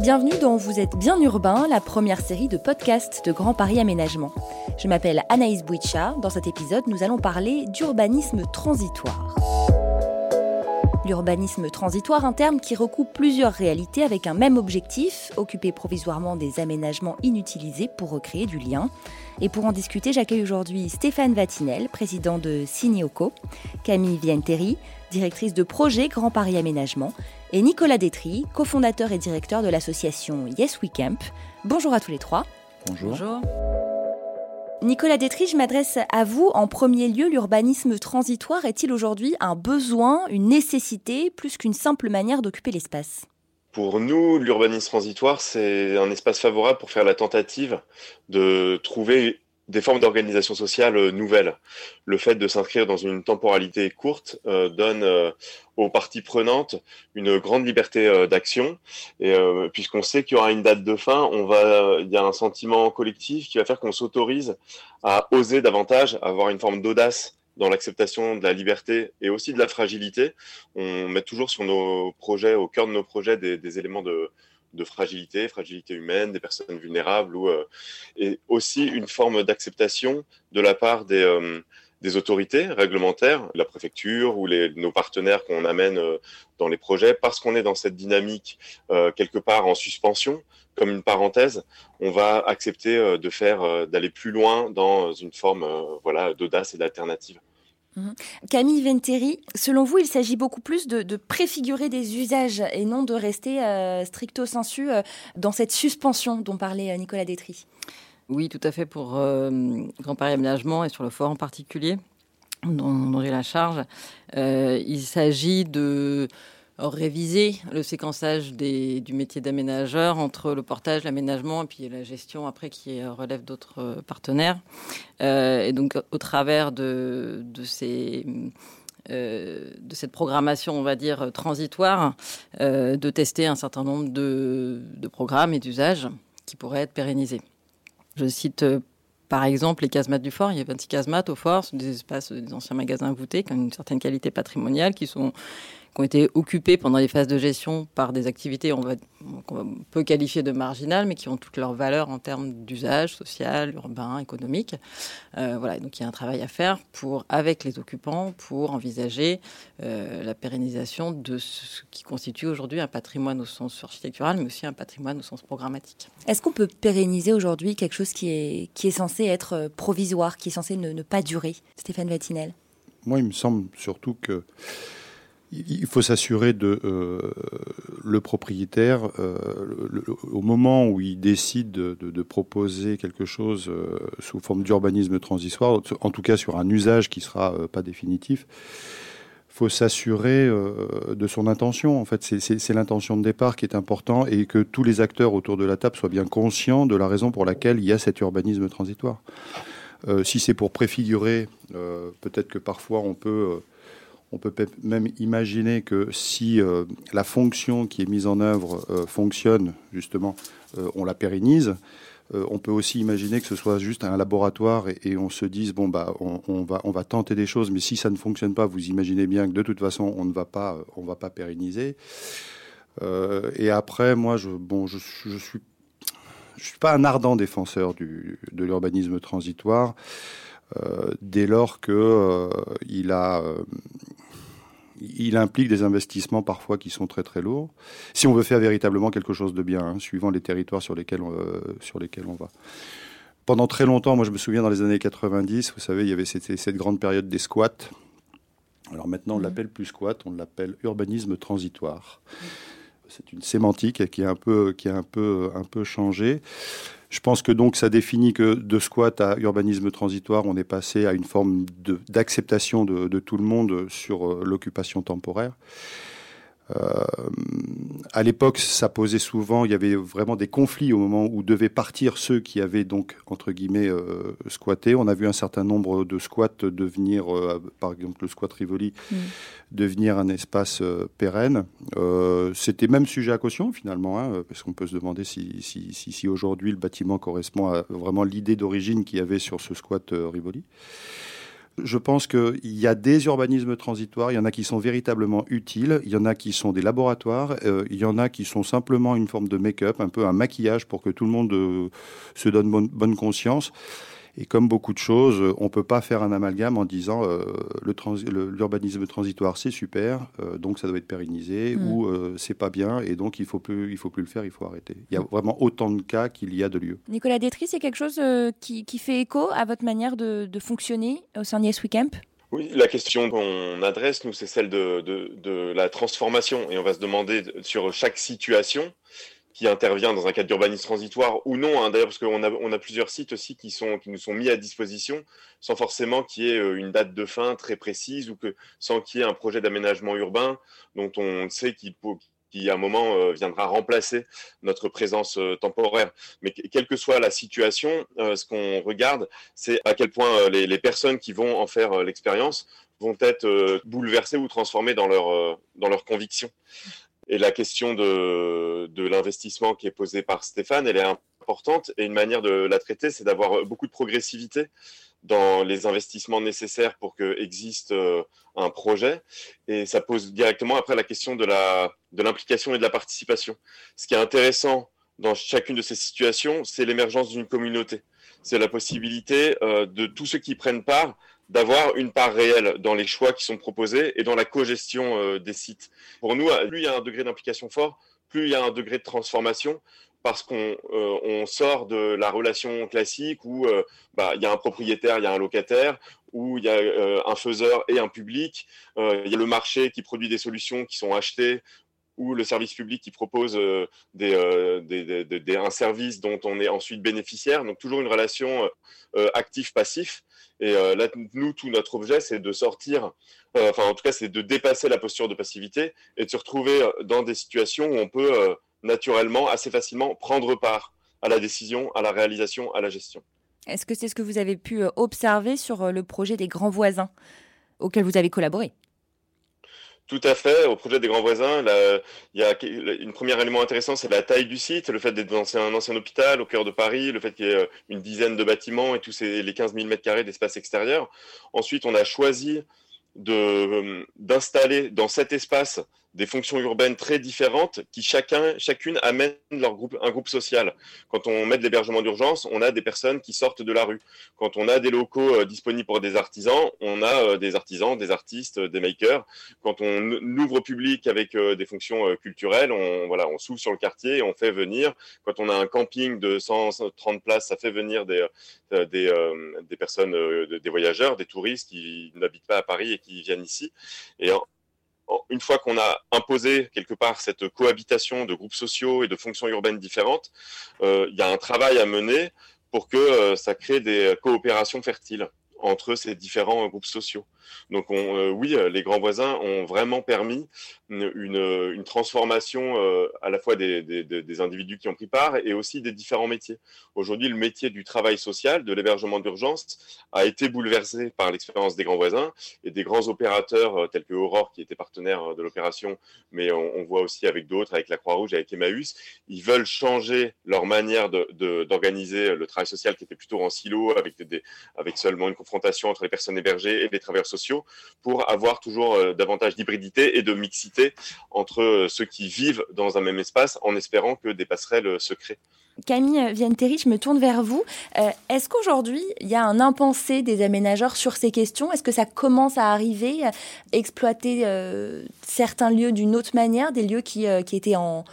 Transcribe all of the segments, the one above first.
Bienvenue dans Vous êtes bien urbain, la première série de podcasts de Grand Paris Aménagement. Je m'appelle Anaïs Bouicha. Dans cet épisode, nous allons parler d'urbanisme transitoire. L'urbanisme transitoire, un terme qui recoupe plusieurs réalités avec un même objectif, occuper provisoirement des aménagements inutilisés pour recréer du lien. Et pour en discuter, j'accueille aujourd'hui Stéphane Vatinel, président de Signeoco, Camille Vienteri, directrice de projet Grand Paris Aménagement, et Nicolas Détry, cofondateur et directeur de l'association Yes We Camp. Bonjour à tous les trois. Bonjour. Bonjour. Nicolas Détry, je m'adresse à vous. En premier lieu, l'urbanisme transitoire est-il aujourd'hui un besoin, une nécessité, plus qu'une simple manière d'occuper l'espace? Pour nous, l'urbanisme transitoire, c'est un espace favorable pour faire la tentative de trouver des formes d'organisation sociale euh, nouvelles. Le fait de s'inscrire dans une temporalité courte euh, donne euh, aux parties prenantes une grande liberté d'action. Et puisqu'on sait qu'il y aura une date de fin, on va, il y a un sentiment collectif qui va faire qu'on s'autorise à oser davantage, à avoir une forme d'audace dans l'acceptation de la liberté et aussi de la fragilité. On met toujours sur nos projets, au cœur de nos projets, des, des éléments de, de fragilité, fragilité humaine, des personnes vulnérables, ou, euh, et aussi une forme d'acceptation de la part des, euh, des autorités réglementaires, la préfecture ou les, nos partenaires qu'on amène euh, dans les projets, parce qu'on est dans cette dynamique quelque part en suspension, comme une parenthèse, on va accepter de faire, d'aller plus loin dans une forme, voilà, d'audace et d'alternative. Mhm. Camille Venteri, selon vous, il s'agit beaucoup plus de, préfigurer des usages et non de rester euh, stricto sensu euh, dans cette suspension dont parlait euh, Nicolas Détry? Oui, tout à fait pour Grand Paris Aménagement et sur le fort en particulier, dont j'ai la charge. il s'agit de réviser le séquençage du métier d'aménageur entre le portage, l'aménagement et puis la gestion après qui relève d'autres euh, partenaires. Euh, et donc au travers euh, de cette programmation, on va dire, transitoire, de tester un certain nombre de, de programmes et d'usages qui pourraient être pérennisés. Je cite par exemple les casemates du fort. Il y a 26 casemates au fort, ce sont des espaces, des anciens magasins voûtés qui ont une certaine qualité patrimoniale, qui sont qui ont été occupés pendant les phases de gestion par des activités va, qu'on peut qualifier de marginales, mais qui ont toutes leurs valeurs en termes d'usage social, urbain, économique. Euh, voilà, donc il y a un travail à faire pour, avec les occupants pour envisager euh, la pérennisation de ce qui constitue aujourd'hui un patrimoine au sens architectural, mais aussi un patrimoine au sens programmatique. Est-ce qu'on peut pérenniser aujourd'hui quelque chose qui est, qui est censé être provisoire, qui est censé ne, ne pas durer Stéphane Vatinel? Moi, il me semble surtout que il faut s'assurer de euh, le propriétaire euh, au moment où il décide de, proposer quelque chose euh, sous forme d'urbanisme transitoire, en tout cas sur un usage qui sera pas définitif. Faut s'assurer de son intention. En fait, c'est l'intention de départ qui est important et que tous les acteurs autour de la table soient bien conscients de la raison pour laquelle il y a cet urbanisme transitoire. si c'est pour préfigurer, peut-être que parfois on peut on peut même imaginer que si euh, la fonction qui est mise en œuvre euh, fonctionne, justement, euh, on la pérennise. on peut aussi imaginer que ce soit juste un laboratoire et, on se dise bon bah on, va tenter des choses, mais si ça ne fonctionne pas, vous imaginez bien que de toute façon on ne va pas pérenniser. et après, moi, je bon je, suis je suis pas un ardent défenseur de l'urbanisme transitoire. dès lors que il a il implique des investissements parfois qui sont très très lourds. Si on veut faire véritablement quelque chose de bien, hein, suivant les territoires sur lesquels, on, euh, sur lesquels on va. Pendant très longtemps, moi je me souviens dans les années 90, vous savez, il y avait cette, cette grande période des squats. Alors maintenant, on mmh. l'appelle plus squat, on l'appelle urbanisme transitoire. C'est une sémantique qui a un peu, qui a un peu, un peu changé. Je pense que donc ça définit que de squat à urbanisme transitoire, on est passé à une forme d'acceptation de, de, tout le monde sur euh, l'occupation temporaire. Euh, à l'époque, ça posait souvent, il y avait vraiment des conflits au moment où devaient partir ceux qui avaient donc, entre guillemets, euh, squatté. On a vu un certain nombre de squats devenir, euh, par exemple le squat Rivoli, mm. devenir un espace pérenne. C'était même sujet à caution finalement, hein, parce qu'on peut se demander si, si, si, si aujourd'hui le bâtiment correspond à vraiment l'idée d'origine qu'il y avait sur ce squat Rivoli. Je pense qu'il y a des urbanismes transitoires, il y en a qui sont véritablement utiles, il y en a qui sont des laboratoires, euh, il y en a qui sont simplement une forme de make-up, un peu un maquillage pour que tout le monde euh, se donne bonne conscience. Et comme beaucoup de choses, on ne peut pas faire un amalgame en disant euh, l'urbanisme transitoire c'est super, euh, donc ça doit être pérennisé, mm. ou euh, c'est pas bien et donc il faut plus, il faut plus le faire, il faut arrêter. Il y a vraiment autant de cas qu'il y a de lieux. Nicolas Détry, c'est quelque chose qui, fait écho à votre manière de, fonctionner au sein d'Yes Weekend? Oui, la question qu'on adresse, nous, c'est celle de, de, la transformation. Et on va se demander sur chaque situation, qui intervient dans un cadre d'urbanisme transitoire ou non, hein, d'ailleurs, parce qu'on a, plusieurs sites aussi qui, sont, nous sont mis à disposition sans forcément qu'il y ait euh, une date de fin très précise ou que sans qu'il y ait un projet d'aménagement urbain dont on sait qu'il qui à un moment euh, viendra remplacer notre présence euh, temporaire. Mais quelle que soit la situation, ce qu'on regarde, c'est à quel point les, les, personnes qui vont en faire l'expérience vont être bouleversées ou transformées dans leur, dans leurs convictions. Et la question de, l'investissement qui est posée par Stéphane, elle est importante. Et une manière de la traiter, c'est d'avoir beaucoup de progressivité dans les investissements nécessaires pour que existe euh, un projet. Et ça pose directement après la question de l'implication et de la participation. Ce qui est intéressant dans chacune de ces situations, c'est l'émergence d'une communauté. C'est la possibilité euh, de tous ceux qui prennent part d'avoir une part réelle dans les choix qui sont proposés et dans la co-gestion euh, des sites. Pour nous, plus il y a un degré d'implication fort, plus il y a un degré de transformation, parce qu'on euh, on sort de la relation classique où euh, bah, il y a un propriétaire, il y a un locataire, où il y a un faiseur et un public, il y a le marché qui produit des solutions qui sont achetées, ou le service public qui propose des, des, un service dont on est ensuite bénéficiaire. Donc toujours une relation actif-passif. Et euh, là, nous, tout notre objet, c'est de sortir, euh, enfin, en tout cas, c'est de dépasser la posture de passivité et de se retrouver euh, dans des situations où on peut naturellement, assez facilement, prendre part à la décision, à la réalisation, à la gestion. Est-ce que c'est ce que vous avez pu observer sur le projet des grands voisins auquel vous avez collaboré? Tout à fait. Au projet des grands voisins, il y a une première élément intéressant, c'est la taille du site, le fait d'être dans un ancien hôpital au cœur de Paris, le fait qu'il y ait euh, une dizaine de bâtiments et tous les 15 000 mètres carrés d'espace extérieur. Ensuite, on a choisi euh, d'installer dans cet espace des fonctions urbaines très différentes qui chacun, chacune amène leur groupe, un groupe social. Quand on met de l'hébergement d'urgence, on a des personnes qui sortent de la rue. Quand on a des locaux euh, disponibles pour des artisans, on a euh, des artisans, des artistes, des makers. Quand on ouvre public avec euh, des fonctions culturelles, on, voilà, on s'ouvre sur le quartier et on fait venir. Quand on a un camping de 130 places, ça fait venir des, des, des personnes, des voyageurs, des touristes qui n'habitent pas à Paris et qui viennent ici. Et une fois qu'on a imposé quelque part cette cohabitation de groupes sociaux et de fonctions urbaines différentes, euh, il y a un travail à mener pour que euh, ça crée des coopérations fertiles entre ces différents groupes sociaux. Donc euh, oui, euh, les grands voisins ont vraiment permis une, transformation euh, à la fois des, individus qui ont pris part et aussi des différents métiers. Aujourd'hui, le métier du travail social, de l'hébergement d'urgence, a été bouleversé par l'expérience des grands voisins et des grands opérateurs tels que Aurore, qui était partenaire de l'opération, mais on, voit aussi avec d'autres, avec la Croix-Rouge, avec Emmaüs, ils veulent changer leur manière d'organiser le travail social qui était plutôt en silo, avec, avec seulement une confrontation entre les personnes hébergées et les travailleurs sociaux pour avoir toujours euh, davantage d'hybridité et de mixité entre euh, ceux qui vivent dans un même espace en espérant que des passerelles se créent. Camille Vienne-Terry, je me tourne vers vous. Euh, est-ce qu'aujourd'hui, il y a un impensé des aménageurs sur ces questions? Est-ce que ça commence à arriver, exploiter certains lieux d'une autre manière, des lieux qui, qui étaient, en,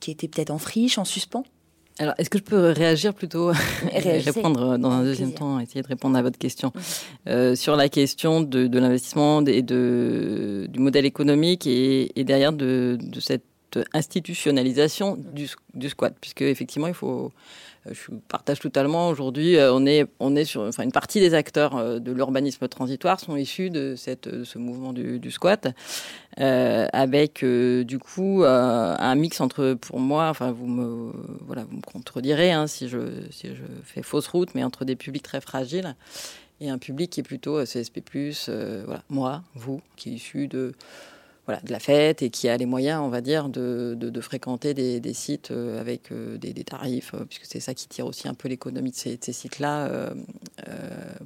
qui étaient peut-être en friche, en suspens? Alors, est-ce que je peux réagir plutôt et répondre dans un deuxième temps, essayer de répondre à votre question. Euh, sur la question de, de l'investissement et de, du modèle économique et, et derrière de, de, cette institutionnalisation du, du, squat, puisque effectivement, il faut je partage totalement. Aujourd'hui, euh, on est, on est sur, enfin, une partie des acteurs euh, de l'urbanisme transitoire sont issus de ce mouvement du, squat, euh, avec du coup un mix entre, pour moi, enfin, vous me, voilà, vous me contredirez hein, si je, si je fais fausse route, mais entre des publics très fragiles et un public qui est plutôt CSP+, voilà, moi, vous, qui est issu de de la fête et qui a les moyens, on va dire, de, de, fréquenter des, sites euh, avec euh, des, tarifs, euh, puisque c'est ça qui tire aussi un peu l'économie de ces, sites-là,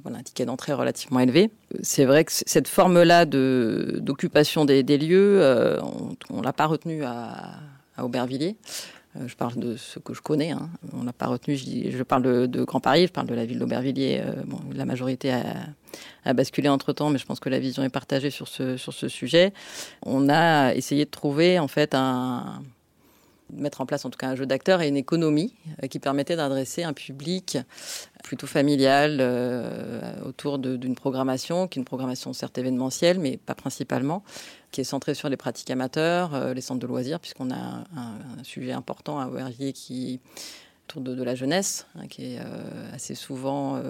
voilà, un ticket d'entrée relativement élevé. C'est vrai que cette forme-là d'occupation des, lieux, on ne l'a pas retenue à, à Aubervilliers. Je parle de ce que je connais. Hein. On n'a pas retenu. Je, je parle de, Grand Paris. Je parle de la ville d'Aubervilliers. Euh, bon, la majorité a, a basculé entre temps, mais je pense que la vision est partagée sur ce sur ce sujet. On a essayé de trouver en fait un mettre en place en tout cas un jeu d'acteurs et une économie euh, qui permettait d'adresser un public plutôt familial euh, autour d'une programmation, qui est une programmation certes événementielle, mais pas principalement, qui est centrée sur les pratiques amateurs, euh, les centres de loisirs, puisqu'on a un, sujet important à Verviers qui autour de, la jeunesse, hein, qui est assez souvent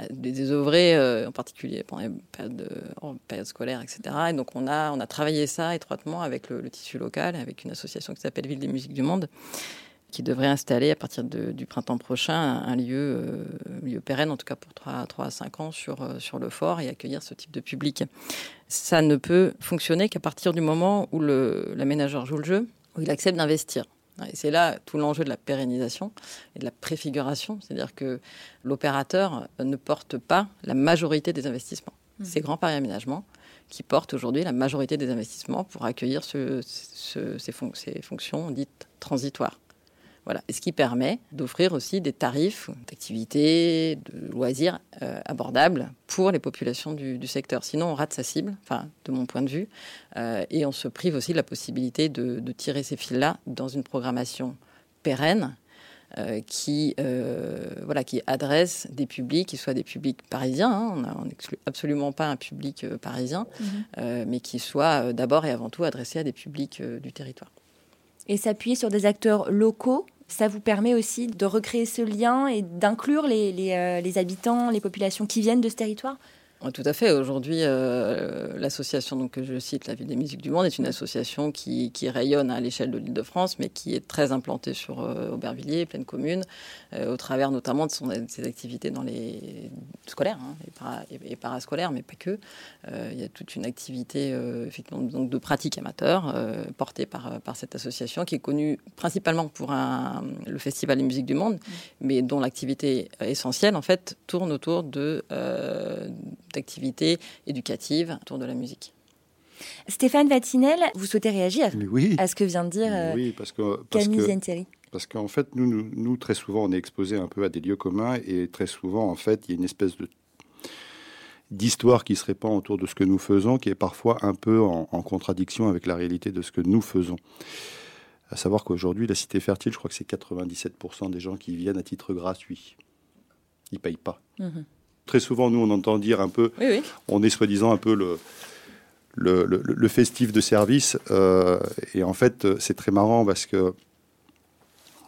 euh, désœuvrée, euh, en particulier pendant les périodes, en période scolaire, etc. Et donc on a, on a travaillé ça étroitement avec le, tissu local, avec une association qui s'appelle Ville des musiques du monde, qui devrait installer à partir de, du printemps prochain un, lieu, euh, lieu pérenne, en tout cas pour 3, 3 à 5 ans, sur, sur le fort et accueillir ce type de public. Ça ne peut fonctionner qu'à partir du moment où l'aménageur joue le jeu, où il accepte d'investir. Et c'est là tout l'enjeu de la pérennisation et de la préfiguration, c'est-à-dire que l'opérateur ne porte pas la majorité des investissements. Mmh. C'est Grand Paris Aménagement qui porte aujourd'hui la majorité des investissements pour accueillir ce, ce, ces, fon ces fonctions dites transitoires. Voilà. Et ce qui permet d'offrir aussi des tarifs d'activités, de loisirs euh, abordables pour les populations du, du, secteur. Sinon, on rate sa cible, enfin, de mon point de vue, euh, et on se prive aussi de la possibilité de, de tirer ces fils-là dans une programmation pérenne. Euh, qui, voilà, qui adresse des publics, qui soient des publics parisiens, hein, on n'exclut absolument pas un public parisien, mmh. euh, mais qui soit d'abord et avant tout adressé à des publics du territoire. Et s'appuyer sur des acteurs locaux ça vous permet aussi de recréer ce lien et d'inclure les, euh, habitants, les populations qui viennent de ce territoire? Tout à fait. Aujourd'hui, euh, l'association que je cite, la Ville des musiques du monde, est une association qui, qui rayonne à l'échelle de l'Île-de-France, mais qui est très implantée sur euh, Aubervilliers, pleine commune, euh, au travers notamment de, son, de, ses activités dans les scolaires hein, et, para, et, et, parascolaires, mais pas que. Il y a toute une activité effectivement donc de pratique amateur portée par, par cette association, qui est connue principalement pour un, le Festival des musiques du monde, mmh. mais dont l'activité essentielle en fait tourne autour de d'activités éducatives autour de la musique. Stéphane Vatinel, vous souhaitez réagir oui. à ce que vient de dire euh, oui, parce que, parce Camille Zentieri Parce qu'en fait, nous, nous, nous, très souvent, on est exposé un peu à des lieux communs et très souvent, en fait, il y a une espèce de d'histoire qui se répand autour de ce que nous faisons, qui est parfois un peu en, en contradiction avec la réalité de ce que nous faisons. À savoir qu'aujourd'hui, la Cité Fertile, je crois que c'est 97% des gens qui viennent à titre gratuit. Ils ne payent pas. -hmm très souvent, nous, on entend dire un peu, oui, oui. on est soi-disant un peu le, le, le, le festif de service. Euh, et en fait, c'est très marrant parce que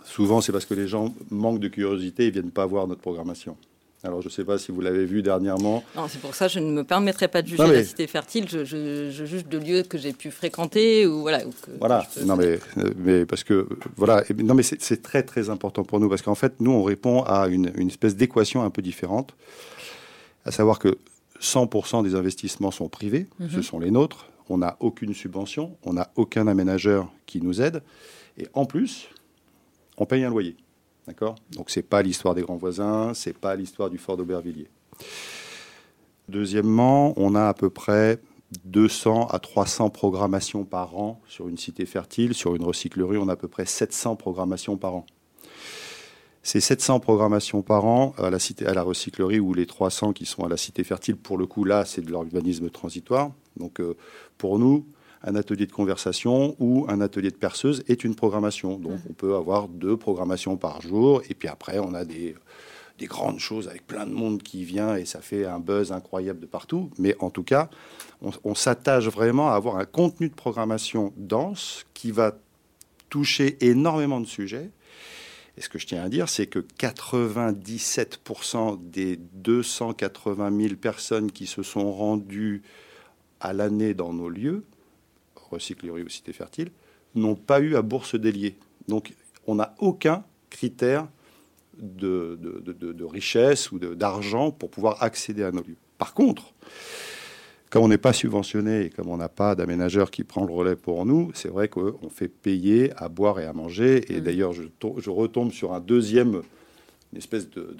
souvent, c'est parce que les gens manquent de curiosité et viennent pas voir notre programmation. Alors, je ne sais pas si vous l'avez vu dernièrement. Non, c'est pour ça que je ne me permettrai pas de juger non, mais... la cité fertile. Je, je, je, juge de lieux que j'ai pu fréquenter ou voilà. Ou que, voilà. Que non, mais, mais parce que voilà. Non, mais c'est très très important pour nous parce qu'en fait, nous, on répond à une, une espèce d'équation un peu différente, à savoir que 100% des investissements sont privés, mmh. ce sont les nôtres. On n'a aucune subvention, on n'a aucun aménageur qui nous aide, et en plus, on paye un loyer. D'accord? Donc, ce n'est pas l'histoire des grands voisins, ce n'est pas l'histoire du fort d'Aubervilliers. Deuxièmement, on a à peu près 200 à 300 programmations par an sur une cité fertile. Sur une recyclerie, on a à peu près 700 programmations par an. Ces 700 programmations par an à la, cité, à la recyclerie ou les 300 qui sont à la cité fertile, pour le coup, là, c'est de l'urbanisme transitoire. Donc, euh, pour nous, un atelier de conversation ou un atelier de perceuse est une programmation. Donc, mmh. on peut avoir deux programmations par jour. Et puis après, on a des, des grandes choses avec plein de monde qui vient et ça fait un buzz incroyable de partout. Mais en tout cas, on, on s'attache vraiment à avoir un contenu de programmation dense qui va toucher énormément de sujets. Et ce que je tiens à dire, c'est que 97% des 280 000 personnes qui se sont rendues à l'année dans nos lieux recyclerie ou cité fertile, n'ont pas eu à bourse délier. Donc on n'a aucun critère de, richesse ou d'argent pour pouvoir accéder à nos lieux. Par contre, Comme on n'est pas subventionné et comme on n'a pas d'aménageur qui prend le relais pour nous, c'est vrai qu'on fait payer à boire et à manger. Et mmh. d'ailleurs, je, je, retombe sur un deuxième, une espèce de,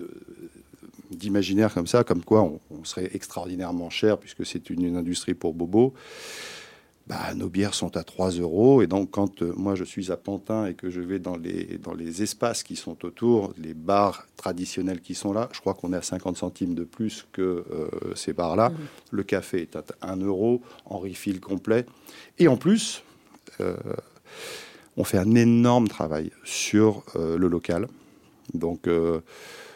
d'imaginaire comme ça, comme quoi on, serait extraordinairement cher puisque c'est une, industrie pour bobos. Bah, nos bières sont à 3 euros. Et donc, quand euh, moi je suis à Pantin et que je vais dans les, dans les espaces qui sont autour, les bars traditionnels qui sont là, je crois qu'on est à 50 centimes de plus que euh, ces bars-là. Mmh. Le café est à 1 euro, en refill complet. Et en plus, euh, on fait un énorme travail sur le local. Donc,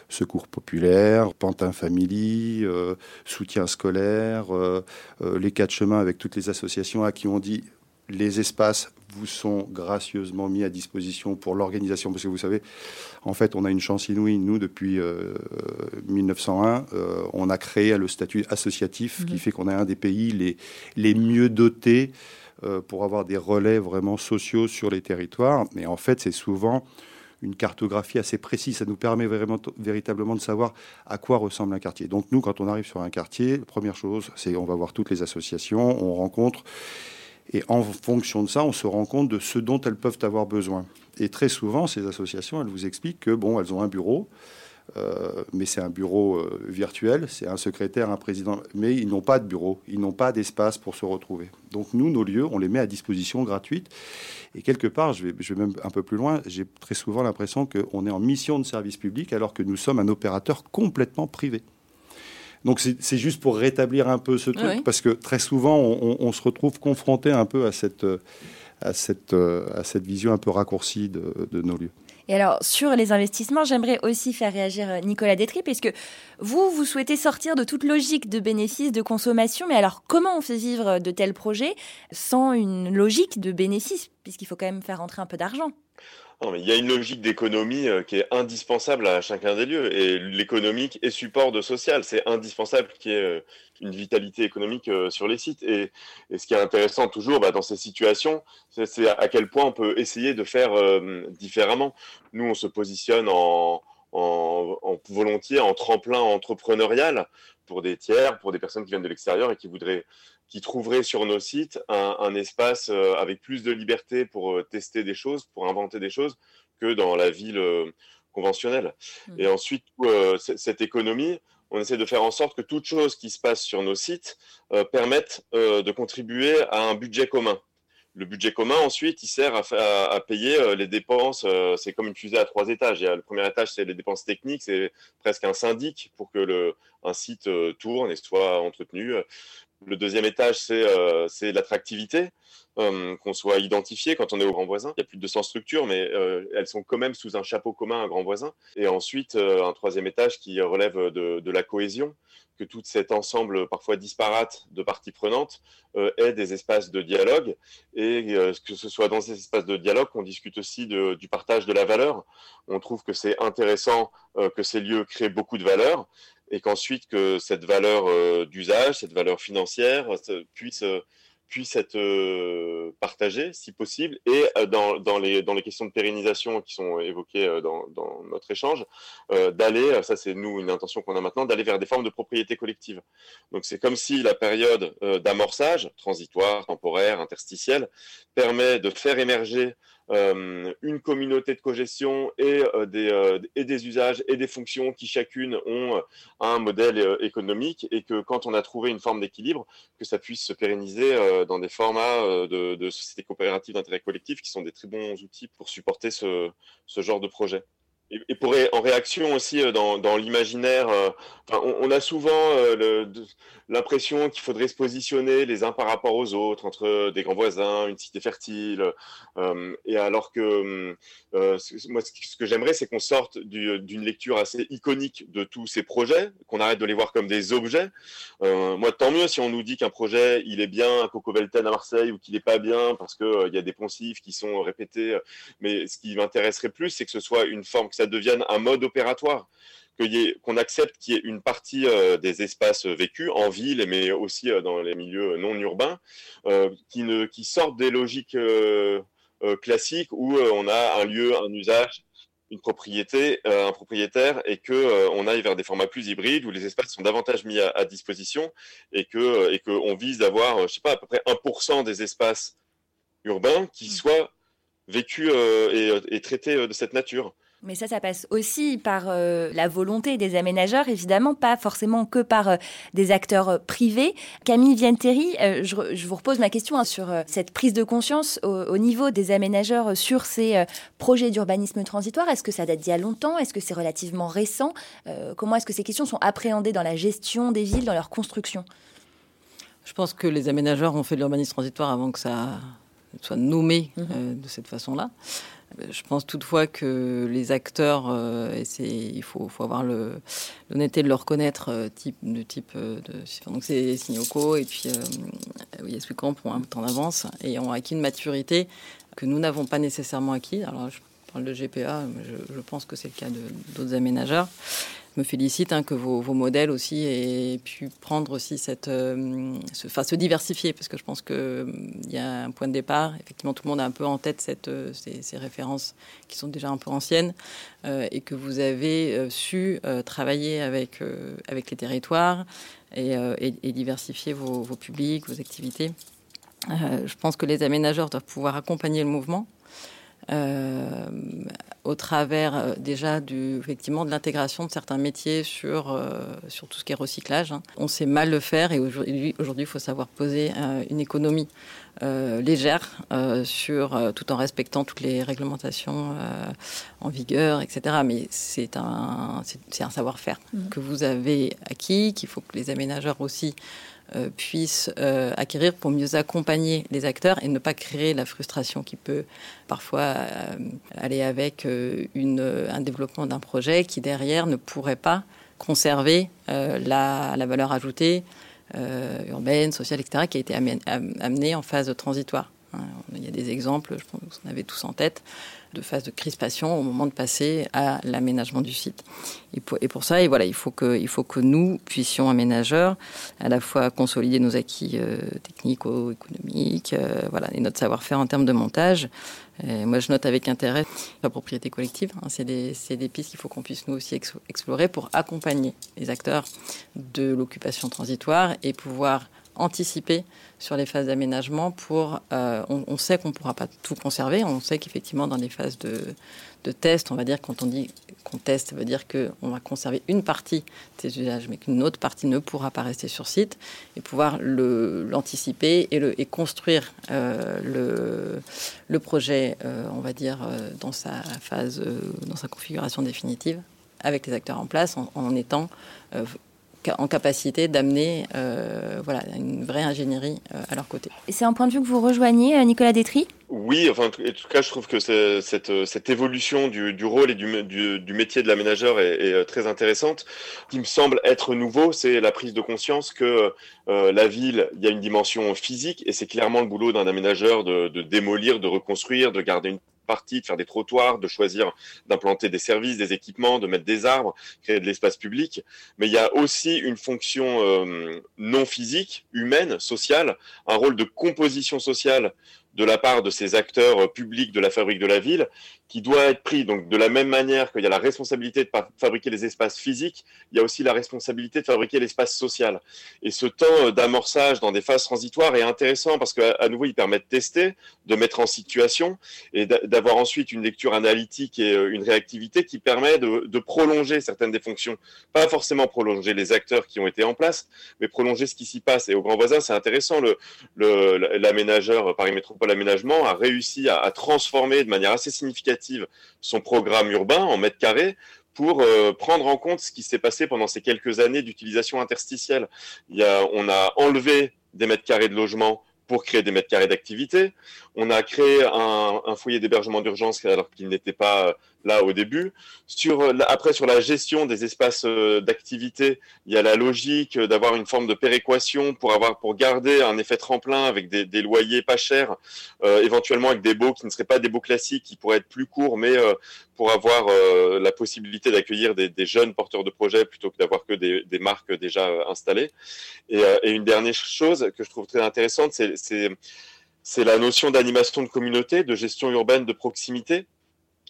Secours populaire, Pantin Family, euh, soutien scolaire, euh, euh, les quatre chemins avec toutes les associations à qui on dit les espaces vous sont gracieusement mis à disposition pour l'organisation. Parce que vous savez, en fait, on a une chance inouïe. Nous, depuis 1901, on a créé le statut associatif qui mhm. fait qu'on est un des pays les, les mieux dotés pour avoir des relais vraiment sociaux sur les territoires. Mais en fait, c'est souvent une cartographie assez précise. Ça nous permet vraiment, véritablement de savoir à quoi ressemble un quartier. Donc nous, quand on arrive sur un quartier, première chose, c'est on va voir toutes les associations, on rencontre, et en fonction de ça, on se rend compte de ce dont elles peuvent avoir besoin. Et très souvent, ces associations, elles vous expliquent que bon, elles ont un bureau. Euh, mais c'est un bureau euh, virtuel, c'est un secrétaire, un président, mais ils n'ont pas de bureau, ils n'ont pas d'espace pour se retrouver. Donc nous, nos lieux, on les met à disposition gratuite. Et quelque part, je vais, je vais même un peu plus loin, j'ai très souvent l'impression qu'on est en mission de service public alors que nous sommes un opérateur complètement privé. Donc c'est juste pour rétablir un peu ce truc, parce que très souvent, on, se retrouve confronté un peu à cette, à cette, à cette vision un peu raccourcie de, de nos lieux. Et alors, sur les investissements, j'aimerais aussi faire réagir euh, Nicolas Détry, puisque vous, vous souhaitez sortir de toute logique de bénéfice, de consommation. Mais alors, comment on fait vivre de tels projets sans une logique de bénéfice, puisqu'il faut quand même faire rentrer un peu d'argent il y a une logique d'économie euh, qui est indispensable à chacun des lieux. Et l'économique est support de social. C'est indispensable qu'il y ait euh, une vitalité économique euh, sur les sites. Et, ce qui est intéressant toujours bah, dans ces situations, c'est à quel point on peut essayer de faire différemment. Nous, on se positionne en, en, volontiers, en tremplin entrepreneurial pour des tiers, pour des personnes qui viennent de l'extérieur et qui voudraient, qui trouveraient sur nos sites un, espace euh, avec plus de liberté pour euh, tester des choses, pour inventer des choses que dans la ville euh, conventionnelle. Mmh. Et ensuite, cette économie, on essaie de faire en sorte que toute chose qui se passe sur nos sites permette de contribuer à un budget commun. Le budget commun, ensuite, il sert à, payer euh, les dépenses. Euh, c'est comme une fusée à trois étages. Il y a, le premier étage, c'est les dépenses techniques, c'est presque un syndic pour que le, un site euh, tourne et soit entretenu. Le deuxième étage, c'est l'attractivité. Euh, qu'on soit identifié quand on est au grand voisin. Il y a plus de 200 structures, mais euh, elles sont quand même sous un chapeau commun, un grand voisin. Et ensuite, euh, un troisième étage qui relève de, la cohésion, que tout cet ensemble parfois disparate de parties prenantes ait des espaces de dialogue et que ce soit dans ces espaces de dialogue qu'on discute aussi du partage de la valeur. On trouve que c'est intéressant que ces lieux créent beaucoup de valeur et qu'ensuite que cette valeur d'usage, cette valeur financière puisse puisse être euh, partagé, si possible, et euh, dans, dans, les, dans les questions de pérennisation qui sont évoquées euh, dans, dans notre échange, d'aller, ça c'est nous une intention qu'on a maintenant, d'aller vers des formes de propriété collective. Donc c'est comme si la période d'amorçage, transitoire, temporaire, interstitielle, permet de faire émerger euh, une communauté de cogestion et, euh, des, euh, et des usages et des fonctions qui chacune ont un modèle économique et que quand on a trouvé une forme d'équilibre, que ça puisse se pérenniser dans des formats de, sociétés coopératives d'intérêt collectif qui sont des très bons outils pour supporter ce genre de projet. Et, pour, en réaction aussi euh, dans, l'imaginaire, euh, on, a souvent euh, l'impression qu'il faudrait se positionner les uns par rapport aux autres, entre des grands voisins, une cité fertile. et alors que moi, ce que j'aimerais, c'est qu'on sorte d'une lecture assez iconique de tous ces projets, qu'on arrête de les voir comme des objets. moi, tant mieux si on nous dit qu'un projet, il est bien à Coco à Marseille ou qu'il n'est pas bien parce qu'il y a des poncifs qui sont répétés. Mais ce qui m'intéresserait plus, c'est que ce soit une forme ça devienne un mode opératoire, qu'on accepte qu'il y ait une partie euh, des espaces vécus en ville, mais aussi euh, dans les milieux non urbains, euh, qui, ne, qui sortent des logiques classiques où on a un lieu, un usage une propriété, un propriétaire, et que on aille vers des formats plus hybrides où les espaces sont davantage mis à, disposition et que et qu'on vise d'avoir, je sais pas, à peu près 1% des espaces urbains qui mmh. soient vécus et, et, traités de cette nature. Mais ça, ça passe aussi par euh, la volonté des aménageurs, évidemment, pas forcément que par euh, des acteurs euh, privés. Camille Vienteri, je, vous repose ma question hein, sur cette prise de conscience au, niveau des aménageurs sur ces projets d'urbanisme transitoire. Est-ce que ça date d'il y a longtemps? Est-ce que c'est relativement récent? Comment est-ce que ces questions sont appréhendées dans la gestion des villes, dans leur construction? Je pense que les aménageurs ont fait de l'urbanisme transitoire avant que ça soit nommé mmh. de cette façon-là. Je pense toutefois que les acteurs, euh, il faut, avoir l'honnêteté de le reconnaître, euh, type, de type euh, de, donc c'est Signoco et puis Camp ont un temps d'avance et ont acquis une maturité que nous n'avons pas nécessairement acquis. Alors je parle de GPA, je, je pense que c'est le cas d'autres aménageurs me félicite hein, que vos, modèles aussi aient pu prendre aussi cette, euh, se, diversifier, parce que je pense qu'il euh, y a un point de départ. Effectivement, tout le monde a un peu en tête euh, ces, références qui sont déjà un peu anciennes, et que vous avez su travailler avec, les territoires et, et, diversifier vos, vos, publics, vos activités. je pense que les aménageurs doivent pouvoir accompagner le mouvement euh, au travers euh, déjà du, effectivement de l'intégration de certains métiers sur, euh, sur tout ce qui est recyclage. Hein. On sait mal le faire et aujourd'hui, aujourd'hui il faut savoir poser une économie légère sur, tout en respectant toutes les réglementations en vigueur, etc. Mais c'est un, c'est, un savoir-faire mmh. que vous avez acquis, qu'il faut que les aménageurs aussi euh, puissent euh, acquérir pour mieux accompagner les acteurs et ne pas créer la frustration qui peut parfois euh, aller avec un développement d'un projet qui derrière ne pourrait pas conserver la, la, valeur ajoutée urbaine, sociale, etc., qui a été amenée en phase transitoire. Il y a des exemples, je pense que vous en avez tous en tête, de phase de crispation au moment de passer à l'aménagement du site. Et pour, et pour ça, et voilà, il faut que, il faut que nous puissions aménageurs à la fois consolider nos acquis euh, technico-économiques, euh, voilà, et notre savoir-faire en termes de montage. moi, je note avec intérêt la propriété collective. Hein, c'est des, des, pistes qu'il faut qu'on puisse nous aussi explorer pour accompagner les acteurs de l'occupation transitoire et pouvoir anticiper sur les phases d'aménagement pour... Euh, on, sait qu'on ne pourra pas tout conserver. On sait qu'effectivement, dans les phases de, test, on va dire, quand on dit qu'on teste, ça veut dire qu'on va conserver une partie de ces usages, mais qu'une autre partie ne pourra pas rester sur site, et pouvoir l'anticiper et, construire euh, le, le, projet, euh, on va dire, dans sa phase, dans sa configuration définitive avec les acteurs en place en, en étant en capacité d'amener euh, voilà, une vraie ingénierie euh, à leur côté. Et c'est un point de vue que vous rejoignez, euh, Nicolas Détry? Oui, enfin, en tout cas, je trouve que cette, cette évolution du, du, rôle et du, du, du métier de l'aménageur est, est, très intéressante. Ce qui me semble être nouveau, c'est la prise de conscience que euh, la ville, il y a une dimension physique et c'est clairement le boulot d'un aménageur de, de démolir, de reconstruire, de garder une partie, de faire des trottoirs, de choisir d'implanter des services, des équipements, de mettre des arbres, créer de l'espace public. Mais il y a aussi une fonction euh, non physique, humaine, sociale, un rôle de composition sociale de la part de ces acteurs publics de la fabrique de la ville qui doit être pris. Donc, de la même manière qu'il y a la responsabilité de fabriquer les espaces physiques, il y a aussi la responsabilité de fabriquer l'espace social. Et ce temps d'amorçage dans des phases transitoires est intéressant parce qu'à nouveau, il permet de tester, de mettre en situation et d'avoir ensuite une lecture analytique et euh, une réactivité qui permet de, prolonger certaines des fonctions. Pas forcément prolonger les acteurs qui ont été en place, mais prolonger ce qui s'y passe. Et au Grand Voisin, c'est intéressant. L'aménageur le, Paris Métropole Aménagement a réussi à, à transformer de manière assez significative son programme urbain en mètres carrés pour euh, prendre en compte ce qui s'est passé pendant ces quelques années d'utilisation interstitielle. Il y a, on a enlevé des mètres carrés de logement pour créer des mètres carrés d'activité. On a créé un, un foyer d'hébergement d'urgence alors qu'il n'était pas là au début. Sur, après, sur la gestion des espaces euh, d'activité, il y a la logique d'avoir une forme de péréquation pour avoir, pour garder un effet tremplin avec des, loyers pas chers, euh, éventuellement avec des baux qui ne seraient pas des baux classiques, qui pourraient être plus courts, mais euh, pour avoir euh, la possibilité d'accueillir des, jeunes porteurs de projets plutôt que d'avoir que des, marques déjà installées. Et, une dernière chose que je trouve très intéressante, c'est la notion d'animation de communauté, de gestion urbaine de proximité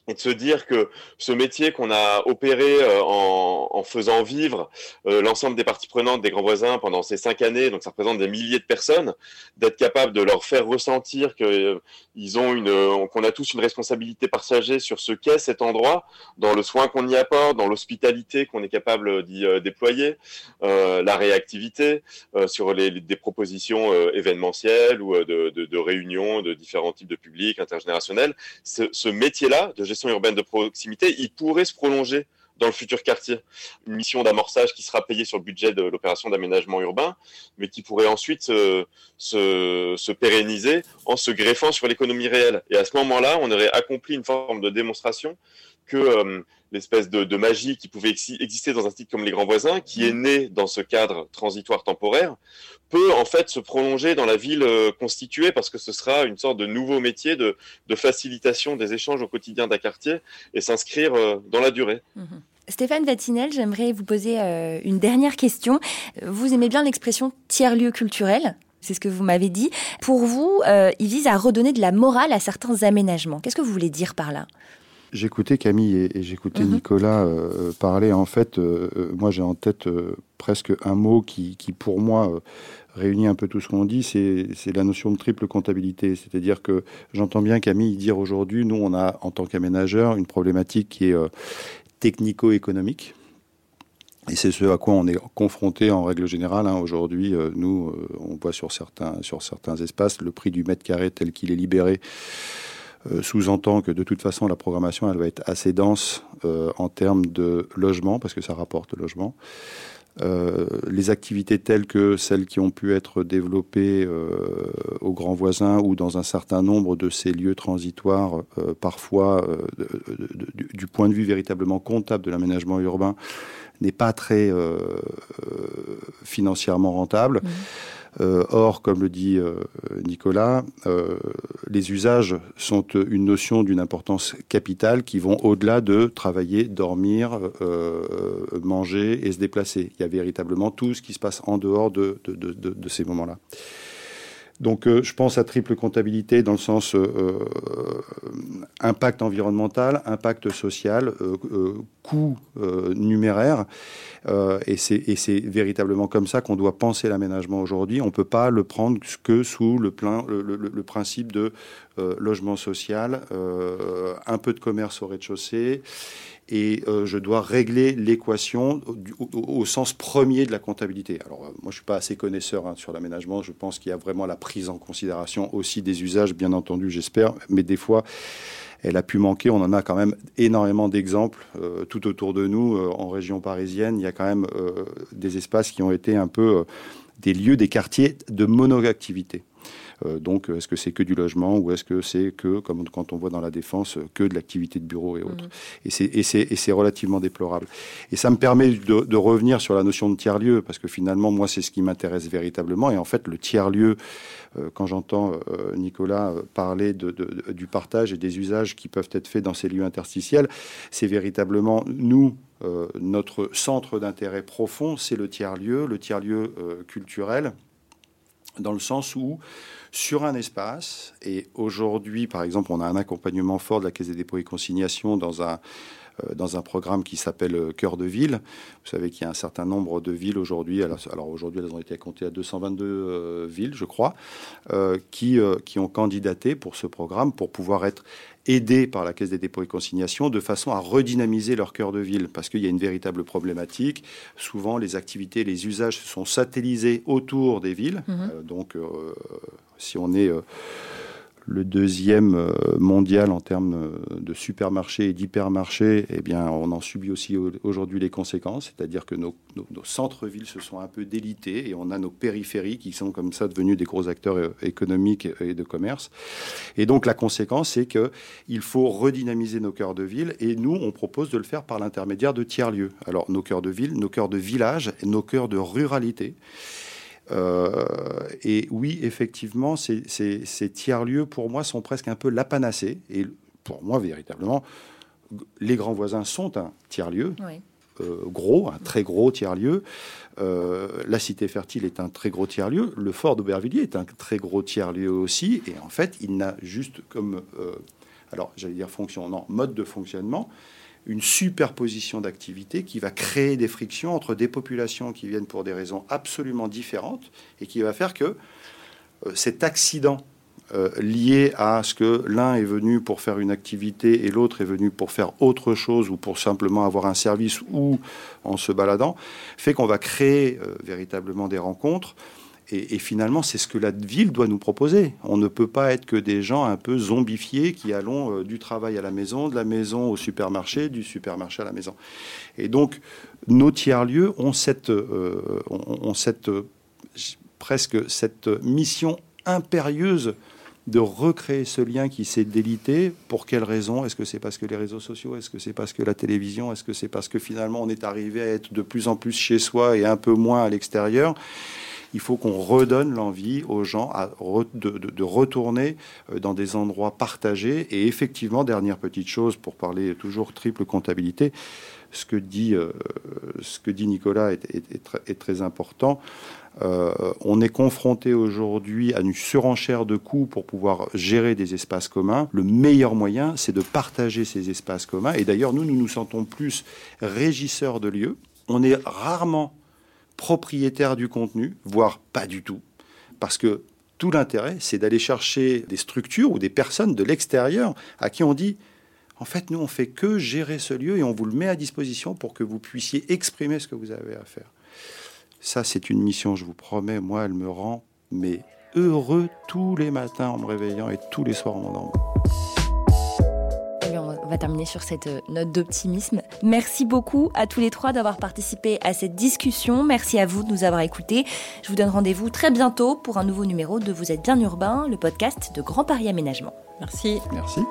et de se dire que ce métier qu'on a opéré euh, en, faisant vivre euh, l'ensemble des parties prenantes des grands voisins pendant ces cinq années, donc ça représente des milliers de personnes, d'être capable de leur faire ressentir que euh, ont une, qu'on a tous une responsabilité partagée sur ce qu'est cet endroit, dans le soin qu'on y apporte, dans l'hospitalité qu'on est capable d'y déployer, la réactivité sur des propositions événementielles ou de, réunions de différents types de publics intergénérationnels. Ce, ce métier-là de urbaine de proximité, il pourrait se prolonger dans le futur quartier. Une mission d'amorçage qui sera payée sur le budget de l'opération d'aménagement urbain, mais qui pourrait ensuite se, se, pérenniser en se greffant sur l'économie réelle. Et à ce moment-là, on aurait accompli une forme de démonstration que euh, l'espèce de, magie qui pouvait exister dans un site comme Les Grands Voisins, qui est né dans ce cadre transitoire temporaire, peut en fait se prolonger dans la ville euh, constituée parce que ce sera une sorte de nouveau métier de, facilitation des échanges au quotidien d'un quartier et s'inscrire euh, dans la durée. Mhm. Stéphane Vatinel, j'aimerais vous poser une dernière question. Vous aimez bien l'expression tiers-lieu culturel c'est ce que vous m'avez dit. Pour vous, il vise à redonner de la morale à certains aménagements. Qu'est-ce que vous voulez dire par là? J'écoutais Camille et, j'écoutais mhm. Nicolas euh, parler. En fait, euh, euh, moi j'ai en tête presque un mot qui, pour moi réunit un peu tout ce qu'on dit, c'est la notion de triple comptabilité. C'est-à-dire que j'entends bien Camille dire aujourd'hui, nous on a en tant qu'aménageur une problématique qui est technico-économique. Et c'est ce à quoi on est confronté en règle générale. Hein. Aujourd'hui, nous, on voit sur certains, sur certains espaces le prix du mètre carré tel qu'il est libéré sous-entend que de toute façon la programmation elle va être assez dense euh, en termes de logement parce que ça rapporte logement. Euh, les activités telles que celles qui ont pu être développées euh, aux grands voisins ou dans un certain nombre de ces lieux transitoires, euh, parfois du point de vue véritablement comptable de l'aménagement urbain, n'est pas très financièrement rentable. Mmh. Euh, or, comme le dit euh, Nicolas, euh, les usages sont une notion d'une importance capitale qui vont au-delà de travailler, dormir, manger et se déplacer. Il y a véritablement tout ce qui se passe en dehors de, de ces moments-là. Donc je pense à triple comptabilité dans le sens impact environnemental, impact social, coût numéraire. Euh, et c'est véritablement comme ça qu'on doit penser l'aménagement aujourd'hui. On ne peut pas le prendre que sous le, principe de euh, logement social, euh, un peu de commerce au rez-de-chaussée et je dois régler l'équation au, sens premier de la comptabilité. Alors, moi, je ne suis pas assez connaisseur hein, sur l'aménagement. Je pense qu'il y a vraiment la prise en considération aussi des usages, bien entendu, j'espère. Mais des fois, elle a pu manquer. On en a quand même énormément d'exemples euh, tout autour de nous. Euh, en région parisienne, il y a quand même euh, des espaces qui ont été un peu des lieux, des quartiers de monoactivité. Euh, donc, est-ce que c'est que du logement ou est-ce que c'est que, comme quand on voit dans la défense, que de l'activité de bureau et autres mmh. Et c'est relativement déplorable. Et ça me permet de, revenir sur la notion de tiers-lieu, parce que finalement, moi, c'est ce qui m'intéresse véritablement. Et en fait, le tiers-lieu, euh, quand j'entends euh, Nicolas parler de, du partage et des usages qui peuvent être faits dans ces lieux interstitiels, c'est véritablement nous, notre centre d'intérêt profond, c'est le tiers-lieu, le tiers-lieu culturel, dans le sens où sur un espace. Et aujourd'hui, par exemple, on a un accompagnement fort de la Caisse des dépôts et consignations dans un, euh, dans un programme qui s'appelle euh, Cœur de ville. Vous savez qu'il y a un certain nombre de villes aujourd'hui, alors, aujourd'hui elles ont été comptées à 222 euh, villes, je crois, qui, qui ont candidaté pour ce programme pour pouvoir être aidés par la Caisse des dépôts et consignations de façon à redynamiser leur cœur de ville, parce qu'il y a une véritable problématique. Souvent, les activités, les usages sont satellisés autour des villes. Mmh. donc, si on est euh, le deuxième euh, mondial en termes euh, de supermarchés et d'hypermarchés, eh bien, on en subit aussi aujourd'hui les conséquences. C'est-à-dire que nos, centres-villes se sont un peu délités et on a nos périphéries qui sont comme ça devenus des gros acteurs économiques et de commerce. Et donc, la conséquence, c'est qu'il faut redynamiser nos cœurs de ville et nous, on propose de le faire par l'intermédiaire de tiers-lieux. Alors, nos cœurs de ville, nos cœurs de village, nos cœurs de ruralité. Euh, et oui, effectivement, ces, tiers-lieux, pour moi, sont presque un peu la panacée. Et pour moi, véritablement, les grands voisins sont un tiers-lieu. Euh, gros, un très gros tiers-lieu. Euh, la Cité Fertile est un très gros tiers-lieu. Le fort d'Aubervilliers est un très gros tiers-lieu aussi. Et en fait, il n'a juste comme alors j'allais dire fonction, non, mode de fonctionnement, une superposition d'activités qui va créer des frictions entre des populations qui viennent pour des raisons absolument différentes et qui va faire que euh, cet accident euh, lié à ce que l'un est venu pour faire une activité et l'autre est venu pour faire autre chose ou pour simplement avoir un service ou en se baladant, fait qu'on va créer euh, véritablement des rencontres et, finalement, c'est ce que la ville doit nous proposer. On ne peut pas être que des gens un peu zombifiés qui allons euh, du travail à la maison, de la maison au supermarché, du supermarché à la maison. Et donc, nos tiers-lieux ont cette, euh, ont cette presque cette mission impérieuse de recréer ce lien qui s'est délité. Pour quelles raisons Est-ce que c'est parce que les réseaux sociaux? Est-ce que c'est parce que la télévision? Est-ce que c'est parce que finalement on est arrivé à être de plus en plus chez soi et un peu moins à l'extérieur? Il faut qu'on redonne l'envie aux gens de, retourner euh, dans des endroits partagés. Et effectivement, dernière petite chose, pour parler toujours triple comptabilité, ce que dit, euh, ce que dit Nicolas est, très, important. Euh, on est confronté aujourd'hui à une surenchère de coûts pour pouvoir gérer des espaces communs. Le meilleur moyen, c'est de partager ces espaces communs. Et d'ailleurs, nous, nous nous sentons plus régisseurs de lieux. On est rarement propriétaire du contenu, voire pas du tout, parce que tout l'intérêt, c'est d'aller chercher des structures ou des personnes de l'extérieur à qui on dit, en fait, nous, on fait que gérer ce lieu et on vous le met à disposition pour que vous puissiez exprimer ce que vous avez à faire. Ça, c'est une mission, je vous promets, moi, elle me rend mais heureux tous les matins en me réveillant et tous les soirs en m'endormant on va terminer sur cette euh, note d'optimisme. Merci beaucoup à tous les trois d'avoir participé à cette discussion. Merci à vous de nous avoir écoutés. Je vous donne rendez-vous très bientôt pour un nouveau numéro de Vous êtes bien urbain, le podcast de Grand Paris Aménagement. Merci. Merci.